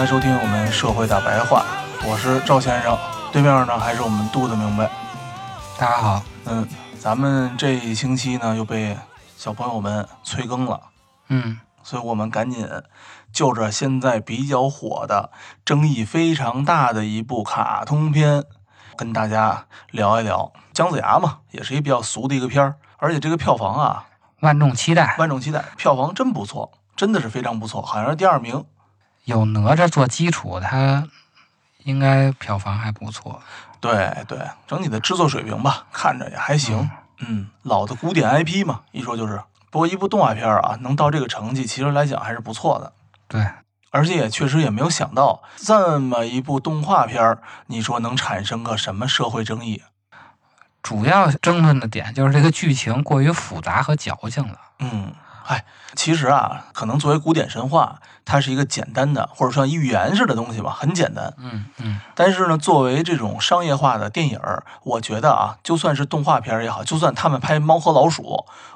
欢迎收听我们《社会大白话》，我是赵先生，对面呢还是我们杜的明白。大家好，嗯，咱们这一星期呢又被小朋友们催更了。嗯，所以我们赶紧就着现在比较火的、争议非常大的一部卡通片，跟大家聊一聊。姜子牙嘛，也是一比较俗的一个片儿，而且这个票房啊，万众期待，万众期待，票房真不错，真的是非常不错，好像是第二名。有哪吒做基础，它应该票房还不错。对对，整体的制作水平吧，看着也还行。嗯，老的古典 IP 嘛，一说就是。不过一部动画片啊，能到这个成绩，其实来讲还是不错的。对，而且也确实也没有想到，这么一部动画片儿，你说能产生个什么社会争议？主要争论的点就是这个剧情过于复杂和矫情了。嗯，哎，其实啊，可能作为古典神话，它是一个简单的或者说寓言式的东西吧，很简单。嗯嗯，但是呢，作为这种商业化的电影儿，我觉得啊，就算是动画片也好，就算他们拍《猫和老鼠》，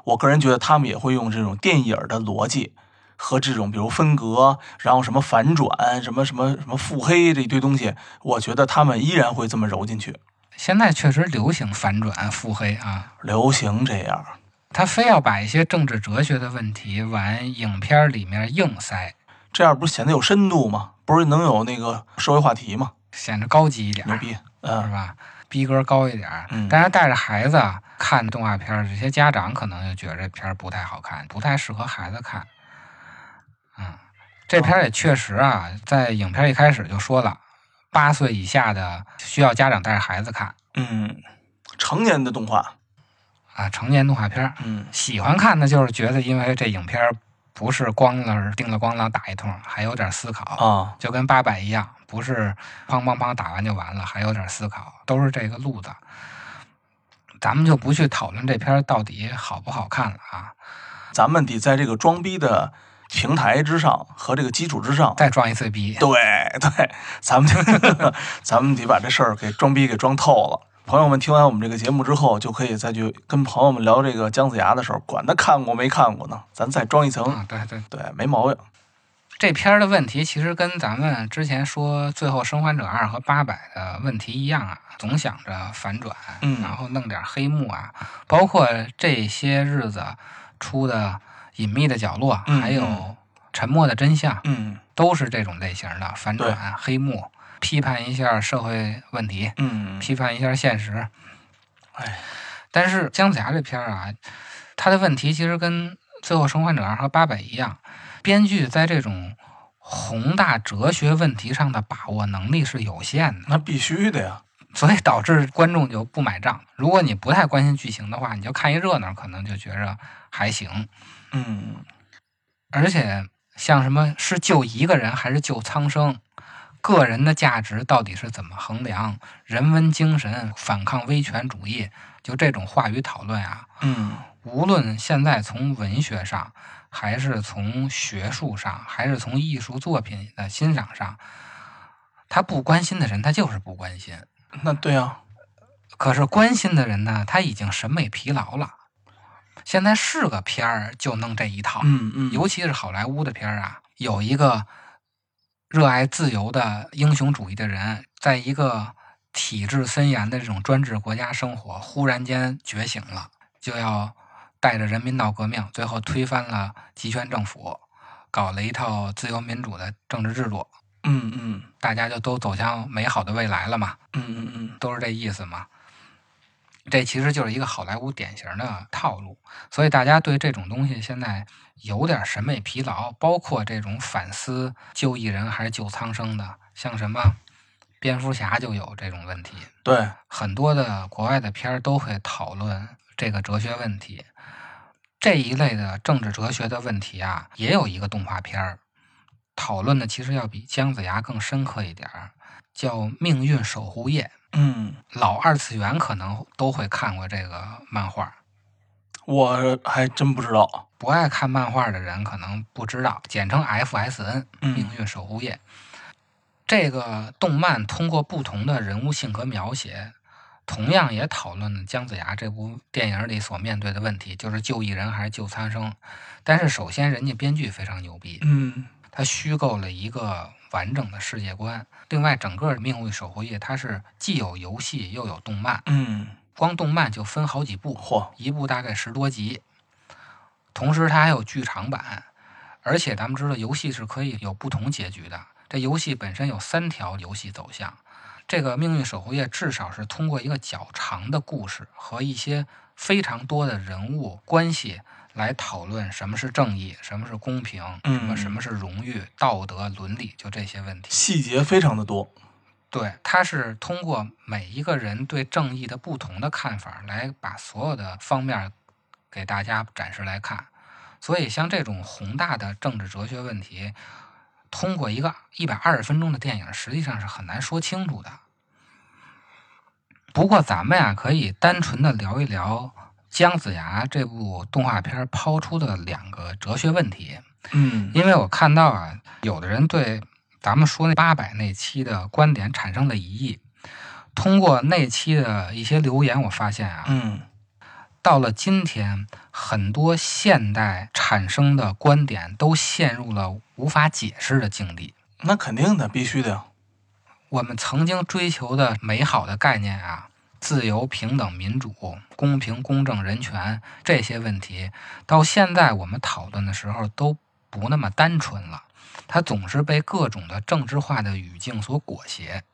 我个人觉得他们也会用这种电影的逻辑和这种比如分隔，然后什么反转，什么什么什么腹黑这一堆东西，我觉得他们依然会这么揉进去，现在确实流行反转、腹黑啊，流行这样。他非要把一些政治哲学的问题往影片里面硬塞，这样不是显得有深度吗？不是能有那个社会话题吗？显得高级一点，牛逼，嗯是嗯，吧？逼格高一点。嗯但是带着孩子看动画片儿，这些家长可能就觉得这片儿不太好看，不太适合孩子看。嗯，这片儿也确实啊，在影片一开始就说了，八岁以下的需要家长带着孩子看嗯，成年的动画，啊，成年动画片儿。嗯喜欢看的就是觉得，因为这影片儿不是光了叮了咣啷打一通，还有点思考，啊，就跟八佰一样，不是砰砰砰打完就完了，还有点思考，都是这个路子。咱们就不去讨论这片儿到底好不好看了啊，咱们得在这个装逼的平台之上和这个基础之上，再装一次逼。对对，咱们得 咱们得把这事儿给装逼给装透了。朋友们听完我们这个节目之后，就可以再去跟朋友们聊这个姜子牙的时候，管他看过没看过呢，咱再装一层，啊，对对，对，没毛病。这片儿的问题其实跟咱们之前说《最后生还者二》和八百的问题一样啊，总想着反转，嗯。然后弄点黑幕啊，包括这些日子出的《隐秘的角落》嗯还有嗯《沉默的真相》嗯。都是这种类型的反转、黑幕，批判一下社会问题，嗯，批判一下现实。哎，但是姜子牙这片儿啊，他的问题其实跟《最后生还者二》和八佰一样，编剧在这种宏大哲学问题上的把握能力是有限的，那必须的呀。所以导致观众就不买账。如果你不太关心剧情的话，你就看一热闹，可能就觉着还行。嗯而且像什么是救一个人还是救苍生，个人的价值到底是怎么衡量？人文精神、反抗威权主义，就这种话语讨论啊，嗯无论现在从文学上，还是从学术上，还是从艺术作品的欣赏上，他不关心的人，他就是不关心。那对啊、可是关心的人呢，他已经审美疲劳了。现在是个片儿就弄这一套，嗯嗯，尤其是好莱坞的片儿啊，有一个热爱自由的英雄主义的人，在一个体制森严的这种专制国家生活，忽然间觉醒了，就要带着人民闹革命，最后推翻了集权政府，搞了一套自由民主的政治制度。嗯嗯大家就都走向美好的未来了嘛，嗯嗯嗯，都是这意思嘛。这其实就是一个好莱坞典型的套路，所以大家对这种东西现在有点审美疲劳，包括这种反思救一人还是救苍生的，像什么蝙蝠侠就有这种问题。对，很多的国外的片儿都会讨论这个哲学问题。这一类的政治哲学的问题啊，也有一个动画片儿，讨论的其实要比姜子牙更深刻一点儿，叫《命运守护夜》。嗯，老二次元可能都会看过这个漫画，我还真不知道。不爱看漫画的人可能不知道，简称 FSN《嗯命运守护夜》。这个动漫通过不同的人物性格描写，同样也讨论了姜子牙这部电影里所面对的问题，就是救一人还是救苍生。但是首先，人家编剧非常牛逼，嗯他虚构了一个完整的世界观。另外，整个《命运守护夜》它是既有游戏又有动漫，嗯，光动漫就分好几部，嚯，一部大概十多集。同时，它还有剧场版，而且咱们知道游戏是可以有不同结局的。这游戏本身有三条游戏走向，这个《命运守护夜》至少是通过一个较长的故事和一些非常多的人物关系来讨论什么是正义，什么是公平，嗯什么什么是荣誉、道德、伦理，就这些问题。细节非常的多。对，它是通过每一个人对正义的不同的看法，来把所有的方面给大家展示来看。所以，像这种宏大的政治哲学问题，通过一个一百二十分钟的电影，实际上是很难说清楚的。不过，咱们呀可以单纯的聊一聊姜子牙这部动画片抛出的两个哲学问题。嗯因为我看到啊，有的人对咱们说那八百那期的观点产生了疑义。通过那期的一些留言，我发现啊，嗯到了今天，很多现代产生的观点都陷入了无法解释的境地。那肯定的，必须的呀。我们曾经追求的美好的概念啊，自由、平等、民主、公平、公正、人权这些问题，到现在我们讨论的时候都不那么单纯了，它总是被各种的政治化的语境所裹挟。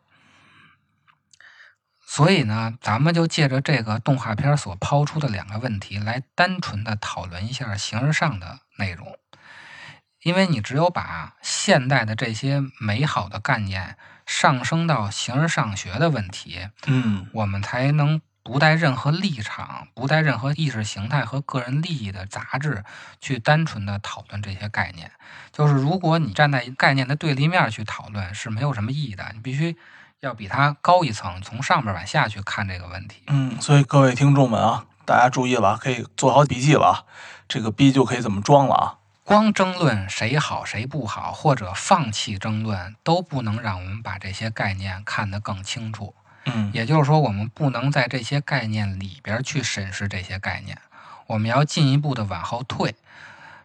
所以呢，咱们就借着这个动画片所抛出的两个问题，来单纯的讨论一下形而上的内容。因为你只有把现代的这些美好的概念上升到形而上学的问题，嗯我们才能不带任何立场、不带任何意识形态和个人利益的杂质，去单纯的讨论这些概念。就是如果你站在概念的对立面去讨论，是没有什么意义的。你必须要比它高一层，从上面往下去看这个问题。嗯，所以各位听众们啊，大家注意了啊，可以做好笔记了啊。这个逼就可以怎么装了啊？光争论谁好谁不好，或者放弃争论，都不能让我们把这些概念看得更清楚。嗯也就是说，我们不能在这些概念里边去审视这些概念，我们要进一步的往后退，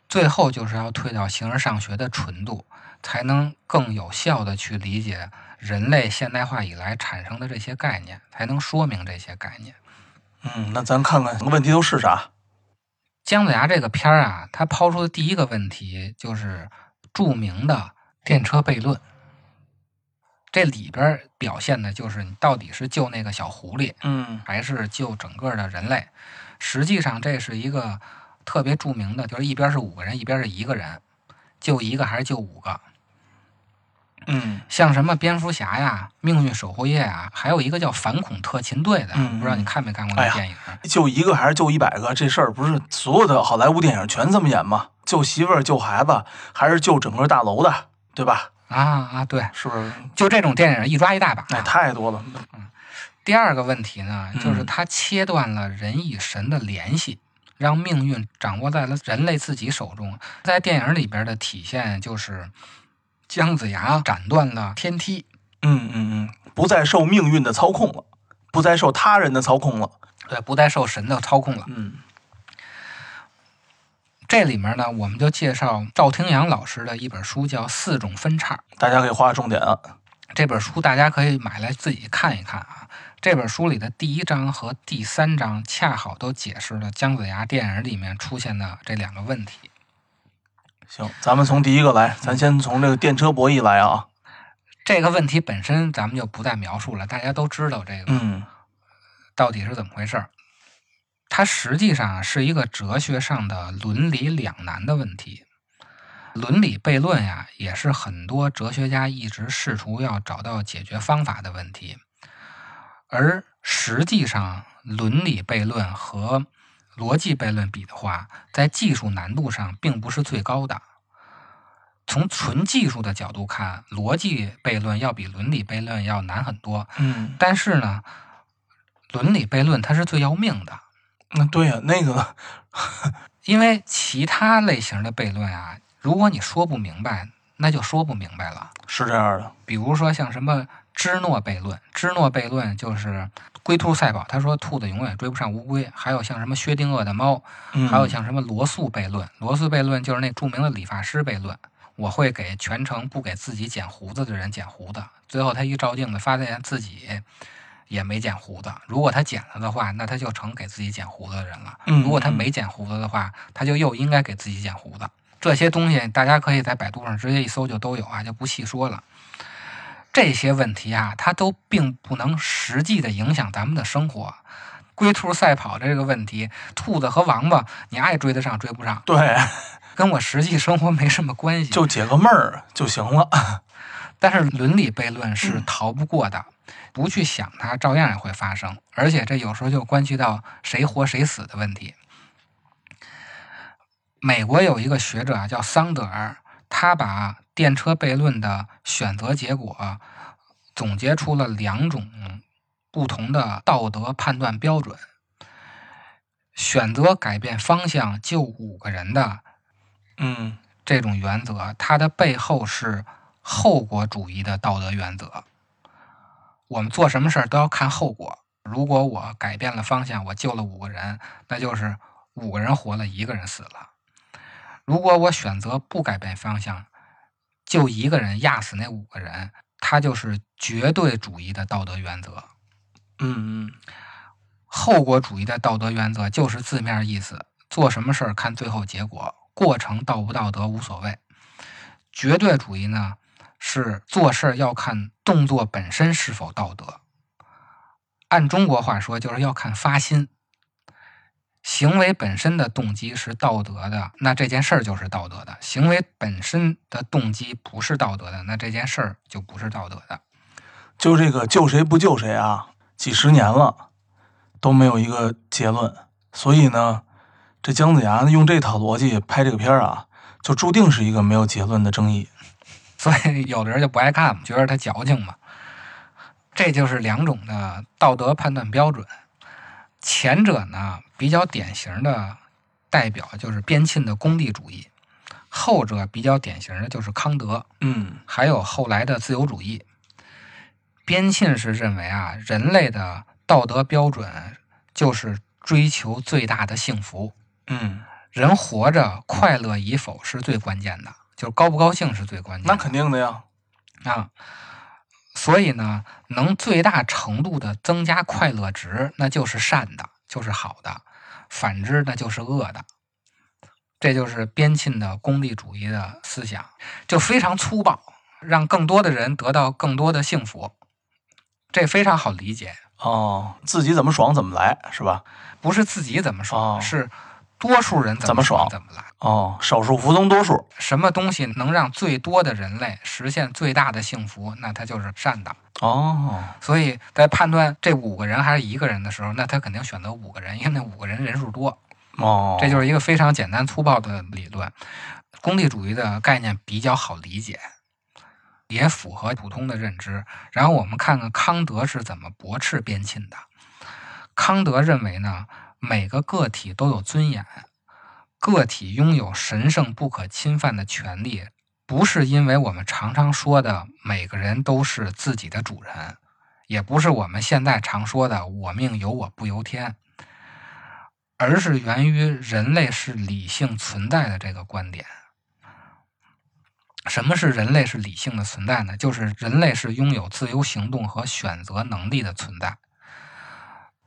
最后就是要退到形而上学的纯度，才能更有效的去理解人类现代化以来产生的这些概念，才能说明这些概念。嗯，那咱看看问题都是啥？姜子牙这个片儿啊，他抛出的第一个问题就是著名的电车悖论。这里边表现的就是你到底是救那个小狐狸，嗯还是救整个的人类。实际上，这是一个特别著名的，就是一边是五个人，一边是一个人，救一个还是救五个？嗯像什么蝙蝠侠呀、命运守护夜啊，还有一个叫反恐特勤队的，嗯不知道你看没看过那电影？救一个还是救一百个？这事儿不是所有的好莱坞电影全这么演吗？救媳妇儿、救孩子，还是救整个大楼的，对吧？啊啊，对，是不是？就这种电影一抓一大把。哎，太多了。嗯第二个问题呢，就是嗯它切断了人与神的联系，让命运掌握在了人类自己手中。在电影里边的体现就是，姜子牙斩断了天梯，嗯嗯嗯，不再受命运的操控了，不再受他人的操控了。对，不再受神的操控了。嗯这里面呢，我们就介绍赵廷阳老师的一本书，叫《四种分叉》。大家可以划重点啊。这本书大家可以买来自己看一看啊。这本书里的第一章和第三章恰好都解释了姜子牙电影里面出现的这两个问题。行，咱们从第一个来，咱先从这个电车博弈来啊。这个问题本身咱们就不再描述了，大家都知道这个嗯到底是怎么回事儿。它实际上是一个哲学上的伦理两难的问题。伦理悖论呀，也是很多哲学家一直试图要找到解决方法的问题。而实际上，伦理悖论和逻辑悖论比的话，在技术难度上并不是最高的。从纯技术的角度看，逻辑悖论要比伦理悖论要难很多。嗯，但是呢，伦理悖论它是最要命的，那对呀、那个 因为其他类型的悖论啊，如果你说不明白，那就说不明白了。是这样的。比如说像什么芝诺悖论，芝诺悖论就是龟兔赛跑，他说兔子永远追不上乌龟。还有像什么薛定谔的猫，嗯，还有像什么罗素悖论，罗素悖论就是那著名的理发师悖论。我会给全程不给自己剪胡子的人剪胡子，最后他一照镜子发现自己也没剪胡子。如果他剪了的话，那他就成给自己剪胡子的人了。嗯如果他没剪胡子的话，他就又应该给自己剪胡子。这些东西大家可以在百度上直接一搜就都有啊，就不细说了。这些问题啊，它都并不能实际的影响咱们的生活。龟兔赛跑这个问题，兔子和王八，你爱追得上追不上，对，跟我实际生活没什么关系。就解个闷儿就行了。但是伦理悖论是逃不过的，不去想它，照样也会发生。而且这有时候就关系到谁活谁死的问题。美国有一个学者啊，叫桑德尔，他把电车悖论的选择结果总结出了两种不同的道德判断标准：选择改变方向救五个人的嗯这种原则，它的背后是后果主义的道德原则。我们做什么事儿都要看后果。如果我改变了方向，我救了五个人，那就是五个人活了，一个人死了。如果我选择不改变方向，救一个人，压死那五个人，他就是绝对主义的道德原则。嗯嗯后果主义的道德原则就是字面意思，做什么事儿看最后结果，过程道不道德无所谓。绝对主义呢，是做事儿要看动作本身是否道德。按中国话说，就是要看发心。行为本身的动机是道德的，那这件事儿就是道德的；行为本身的动机不是道德的，那这件事儿就不是道德的。就这个救谁不救谁啊，几十年了都没有一个结论。所以呢，这姜子牙用这套逻辑拍这个片儿啊，就注定是一个没有结论的争议。所以有的人就不爱看嘛，觉得他矫情嘛。这就是两种的道德判断标准。前者呢，比较典型的代表就是边沁的功利主义；后者比较典型的就是康德，嗯还有后来的自由主义。边沁是认为啊，人类的道德标准就是追求最大的幸福，嗯，人活着快乐与否是最关键的，就是高不高兴是最关键的。那肯定的呀。啊，所以呢，能最大程度的增加快乐值，那就是善的，就是好的；反之，那就是恶的。这就是边沁的功利主义的思想，就非常粗暴，让更多的人得到更多的幸福。这非常好理解，哦，自己怎么爽怎么来是吧？不是自己怎么爽，哦是多数人怎么爽怎么来。哦，少数服从多数。什么东西能让最多的人类实现最大的幸福，那它就是善的。哦，所以在判断这五个人还是一个人的时候，那他肯定选择五个人，因为那五个人人数多。哦，这就是一个非常简单粗暴的理论。功利主义的概念比较好理解，也符合普通的认知。然后我们看看康德是怎么驳斥边沁的。康德认为呢，每个个体都有尊严，个体拥有神圣不可侵犯的权利，不是因为我们常常说的每个人都是自己的主人，也不是我们现在常说的“我命由我不由天”。而是源于人类是理性存在的这个观点。什么是人类是理性的存在呢？就是人类是拥有自由行动和选择能力的存在。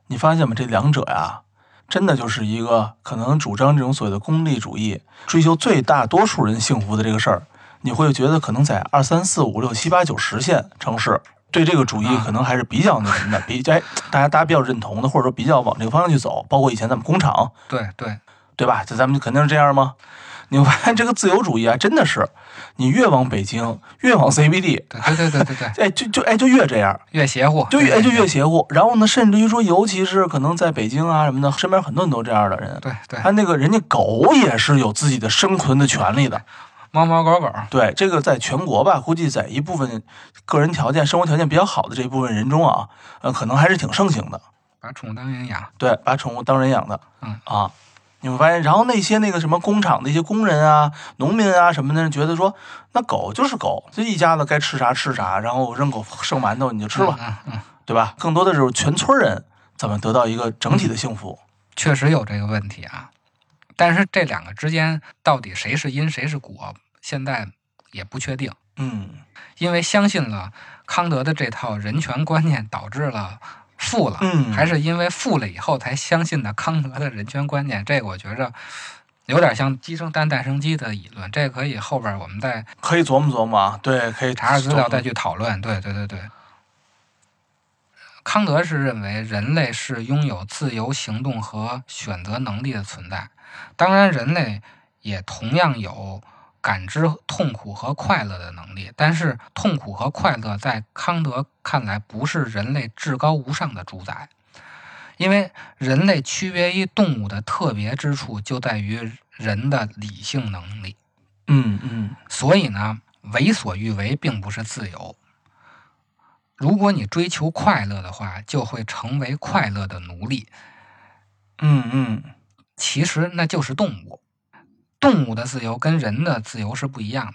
你发现吗？这两者呀，真的就是一个可能主张这种所谓的功利主义，追求最大多数人幸福的这个事儿，你会觉得可能在二三四五六七八九十线城市，对这个主义啊可能还是比较那什么的，比 哎大家大家比较认同的，或者说比较往这个方向去走。包括以前咱们工厂，对对，对吧？这咱们肯定是这样吗？你会发现这个自由主义啊，真的是你越往北京，越往 CBD，对对对对对对，哎，就就哎就越这样。越邪乎，就越哎就越邪乎，然后呢，甚至于说，尤其是可能在北京啊什么的，身边很多人都这样的人。对对，他那个人家狗也是有自己的生存的权利的。猫猫狗狗，对，这个在全国吧，估计在一部分个人条件、生活条件比较好的这一部分人中啊，呃，可能还是挺盛行的。把宠物当人养，对，把宠物当人养的，嗯啊，你会发现，然后那些那个什么工厂的一些工人啊、农民啊什么的，觉得说，那狗就是狗，这一家子该吃啥吃啥，然后扔狗剩馒头你就吃吧，嗯嗯，对吧？更多的是全村人怎么得到一个整体的幸福。确实有这个问题啊。但是这两个之间到底谁是因谁是果，现在也不确定，嗯因为相信了康德的这套人权观念，导致了富了，嗯还是因为富了以后才相信的康德的人权观念？这个我觉着有点像鸡生蛋，蛋生鸡的理论，这个可以后边我们再可以琢磨琢磨啊，对，可以查查资料再去讨论。对对对对，康德是认为人类是拥有自由行动和选择能力的存在，当然人类也同样有感知痛苦和快乐的能力，但是痛苦和快乐在康德看来不是人类至高无上的主宰。因为人类区别于动物的特别之处就在于人的理性能力。嗯嗯所以呢，为所欲为并不是自由。如果你追求快乐的话，就会成为快乐的奴隶。嗯嗯，其实那就是动物。动物的自由跟人的自由是不一样的。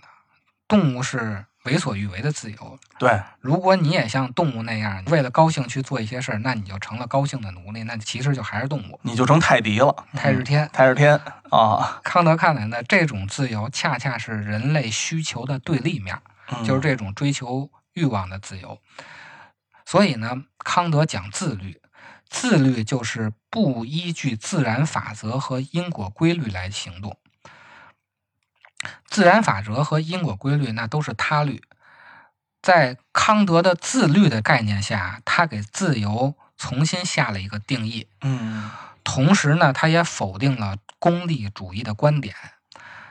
动物是为所欲为的自由。对，如果你也像动物那样，为了高兴去做一些事儿，那你就成了高兴的奴隶，那其实就还是动物。你就成泰迪了，泰日天，泰日天啊，康德看来呢，这种自由恰恰是人类需求的对立面。嗯就是这种追求欲望的自由。所以呢，康德讲自律，自律就是不依据自然法则和因果规律来行动。自然法则和因果规律那都是他律，在康德的自律的概念下，他给自由重新下了一个定义。嗯同时呢，他也否定了功利主义的观点。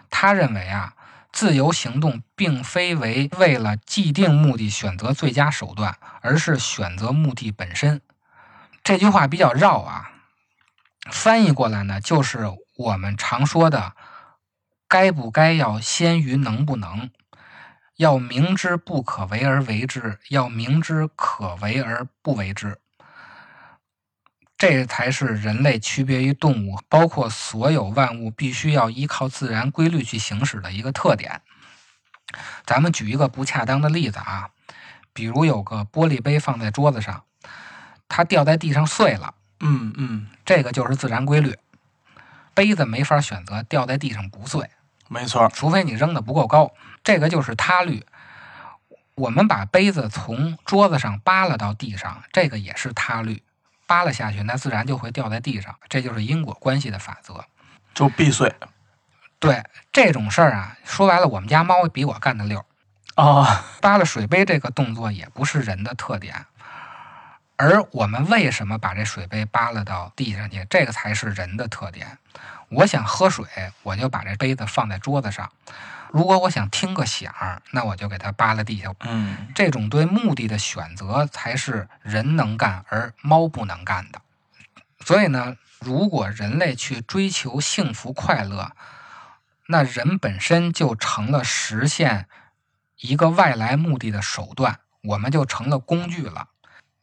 他认为啊，自由行动并非为为了既定目的选择最佳手段，而是选择目的本身。这句话比较绕啊，翻译过来呢，就是我们常说的“该不该要先于能不能”，要明知不可为而为之，要明知可为而不为之。这才是人类区别于动物，包括所有万物必须要依靠自然规律去行使的一个特点。咱们举一个不恰当的例子啊，比如有个玻璃杯放在桌子上，它掉在地上碎了，嗯嗯，这个就是自然规律。杯子没法选择掉在地上不碎，没错，除非你扔的不够高，这个就是他律。我们把杯子从桌子上扒拉到地上，这个也是他律。扒拉下去，那自然就会掉在地上，这就是因果关系的法则。就必碎对这种事儿啊，说白了，我们家猫比我干的溜儿。啊，扒拉水杯这个动作也不是人的特点，而我们为什么把这水杯扒拉到地上去，这个才是人的特点。我想喝水，我就把这杯子放在桌子上；如果我想听个响儿，那我就给它扒拉地下。嗯这种对目的的选择才是人能干而猫不能干的。所以呢，如果人类去追求幸福快乐，那人本身就成了实现一个外来目的的手段，我们就成了工具了。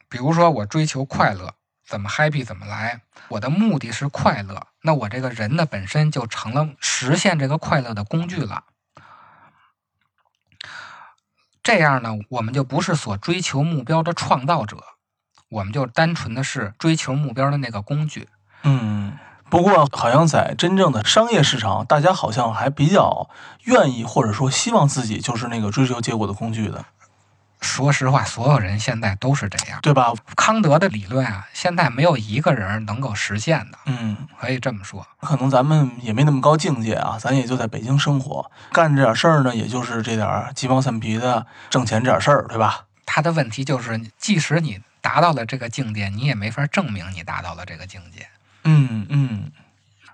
比如说，我追求快乐，怎么 happy 怎么来，我的目的是快乐，那我这个人呢本身就成了实现这个快乐的工具了。这样呢，我们就不是所追求目标的创造者，我们就单纯的是追求目标的那个工具。嗯。不过，好像在真正的商业市场，大家好像还比较愿意，或者说希望自己就是那个追求结果的工具的。说实话，所有人现在都是这样。对吧？康德的理论啊，现在没有一个人能够实现的，嗯，可以这么说。可能咱们也没那么高境界啊，咱也就在北京生活，干这点事儿呢，也就是这点儿鸡毛蒜皮的挣钱这点事儿，对吧？他的问题就是，即使你达到了这个境界，你也没法证明你达到了这个境界。嗯嗯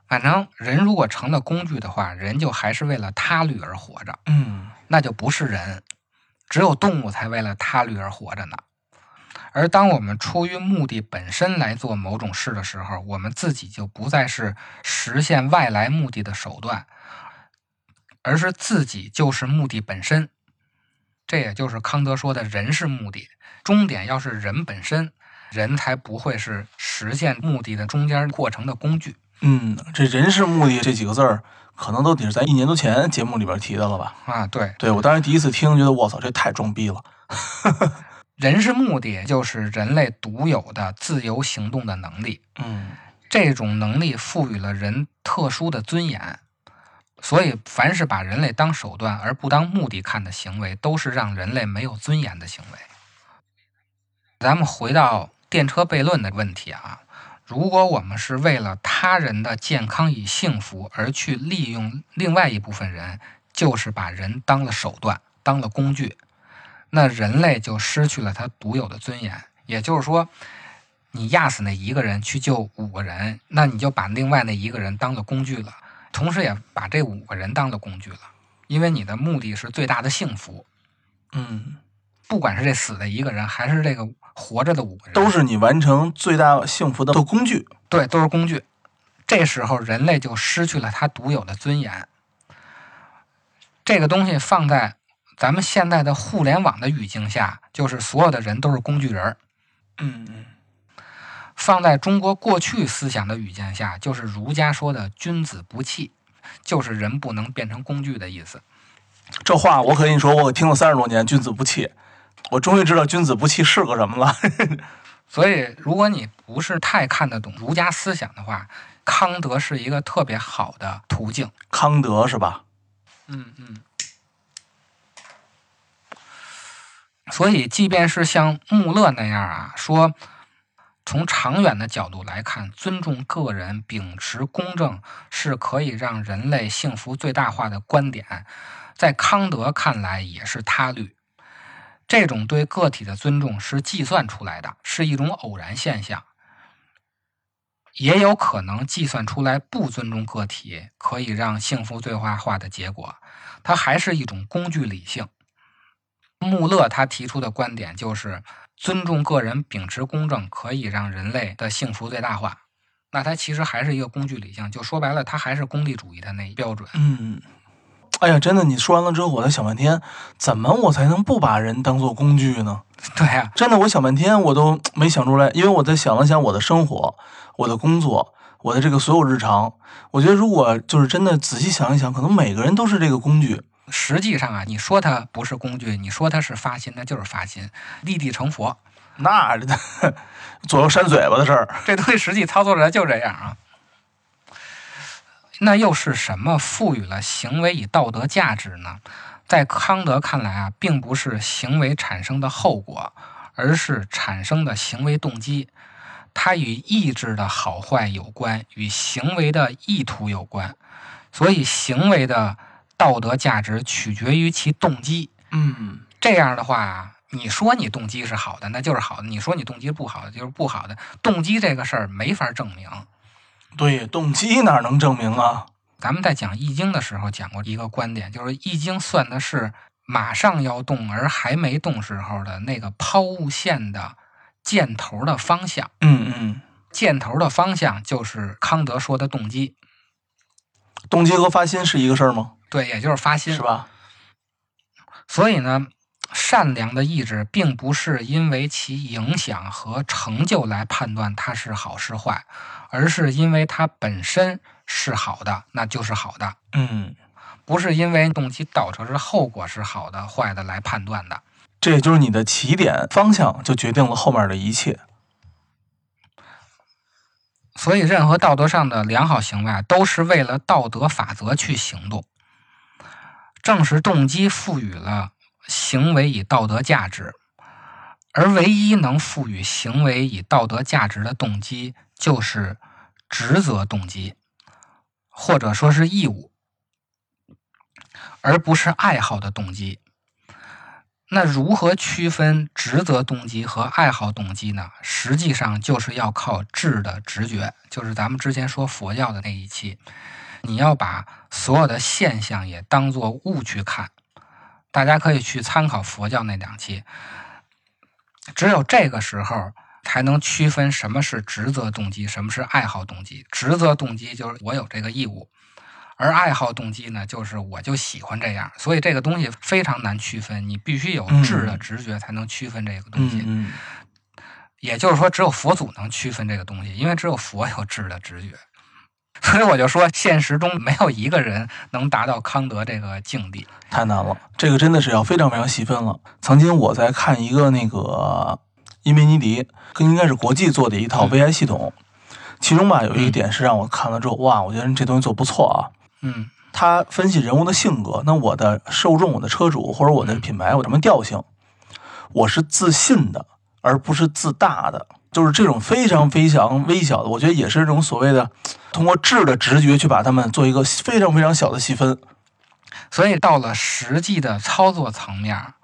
反正人如果成了工具的话，人就还是为了他律而活着，嗯那就不是人。只有动物才为了他律而活着呢。而当我们出于目的本身来做某种事的时候，我们自己就不再是实现外来目的的手段，而是自己就是目的本身。这也就是康德说的“人是目的”，终点要是人本身，人才不会是实现目的的中间过程的工具。嗯，这人是目的这几个字儿，可能都得是咱一年多前节目里边提的了吧？啊，对，对我当时第一次听，觉得我操，这太装逼了。人是目的，就是人类独有的自由行动的能力。嗯这种能力赋予了人特殊的尊严，所以凡是把人类当手段而不当目的看的行为，都是让人类没有尊严的行为。咱们回到电车悖论的问题啊，如果我们是为了他人的健康与幸福而去利用另外一部分人，就是把人当了手段，当了工具，那人类就失去了他独有的尊严。也就是说，你压死那一个人去救五个人，那你就把另外那一个人当了工具了，同时也把这五个人当了工具了，因为你的目的是最大的幸福，嗯，不管是这死的一个人，还是这个活着的五个人，都是你完成最大幸福的工具。对，都是工具。这时候人类就失去了他独有的尊严。这个东西放在咱们现在的互联网的语境下，就是所有的人都是工具人儿。嗯嗯放在中国过去思想的语境下，就是儒家说的“君子不器”，就是人不能变成工具的意思。这话我可跟你说，我听了三十多年，君子不器。我终于知道君子不器是个什么了。所以，如果你不是太看得懂儒家思想的话，康德是一个特别好的途径。康德是吧？嗯嗯。所以，即便是像穆勒那样啊，说从长远的角度来看，尊重个人、秉持公正是可以让人类幸福最大化的观点，在康德看来也是他律。这种对个体的尊重是计算出来的，是一种偶然现象，也有可能计算出来不尊重个体可以让幸福最大化的结果，它还是一种工具理性。穆勒他提出的观点就是尊重个人、秉持公正可以让人类的幸福最大化。那它其实还是一个工具理性，就说白了，它还是功利主义的那一标准。嗯。哎呀，真的，你说完了之后，我在想半天，怎么我才能不把人当做工具呢？对呀、真的，我想半天，我都没想出来，因为我在想了想我的生活、我的工作、我的这个所有日常，我觉得如果就是真的仔细想一想，可能每个人都是这个工具。实际上啊，你说它不是工具，你说它是发心，那就是发心，立地成佛。那 左右扇嘴巴的事儿，这东西实际操作着就这样啊。那又是什么赋予了行为以道德价值呢？在康德看来啊，并不是行为产生的后果，而是产生的行为动机。它与意志的好坏有关，与行为的意图有关。所以，行为的道德价值取决于其动机。嗯，这样的话啊，你说你动机是好的，那就是好的；你说你动机不好的，就是不好的。动机这个事儿没法证明。对，动机哪能证明啊？咱们在讲《易经》的时候讲过一个观点，就是《易经》算的是马上要动而还没动时候的那个抛物线的箭头的方向。嗯嗯，箭头的方向就是康德说的动机，动机和发心是一个事儿吗？对，也就是发心是。吧？所以呢，善良的意志并不是因为其影响和成就来判断它是好是坏，而是因为它本身是好的，那就是好的，嗯，不是因为动机导致的后果是好的坏的来判断的。这也就是你的起点方向，就决定了后面的一切。所以，任何道德上的良好行为啊，都是为了道德法则去行动。正是动机赋予了行为以道德价值。而唯一能赋予行为以道德价值的动机，就是职责动机，或者说是义务，而不是爱好的动机。那如何区分职责动机和爱好动机呢？实际上就是要靠智的直觉，就是咱们之前说佛教的那一期，你要把所有的现象也当作物去看。大家可以去参考佛教那两期，只有这个时候才能区分什么是职责动机，什么是爱好动机。职责动机就是我有这个义务。而爱好动机呢，就是我就喜欢这样，所以这个东西非常难区分，你必须有智的直觉才能区分这个东西。嗯也就是说，只有佛祖能区分这个东西，因为只有佛有智的直觉。所以我就说，现实中没有一个人能达到康德这个境地。太难了，这个真的是要非常非常细分了。曾经我在看一个那个伊梅尼迪，更应该是国际做的一套嗯 VI 系统，其中吧有一个点是让我看了之后，哇，我觉得这东西做不错啊。嗯他分析人物的性格，那我的受众、我的车主或者我的品牌，我什么调性，我是自信的，而不是自大的，就是这种非常非常微小的，我觉得也是这种所谓的通过质的直觉去把它们做一个非常非常小的细分。所以到了实际的操作层面，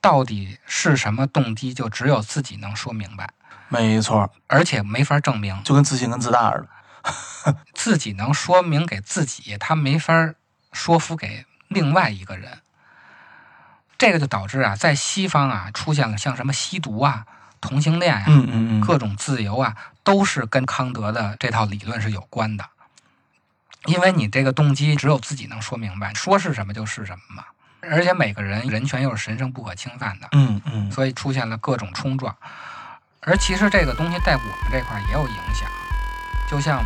到底是什么动机，就只有自己能说明白，没错，而且没法证明。就跟自信跟自大似的。自己能说明给自己，他没法说服给另外一个人。这个就导致啊，在西方啊出现了像什么吸毒啊、同性恋呀、嗯嗯嗯，各种自由啊，都是跟康德的这套理论是有关的。因为你这个动机只有自己能说明白，说是什么就是什么嘛。而且每个人人权又是神圣不可侵犯的，嗯嗯，所以出现了各种冲撞。而其实这个东西在我们这块儿也有影响，就像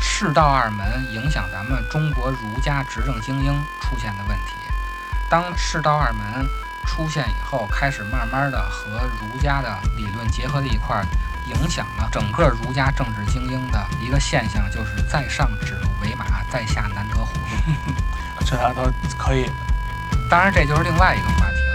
世道二门影响咱们中国儒家执政精英出现的问题。当世道二门出现以后，开始慢慢的和儒家的理论结合在一块儿，影响了整个儒家政治精英的一个现象，就是在上指鹿为马，在下难得虎。这俩都可以。当然，这就是另外一个话题。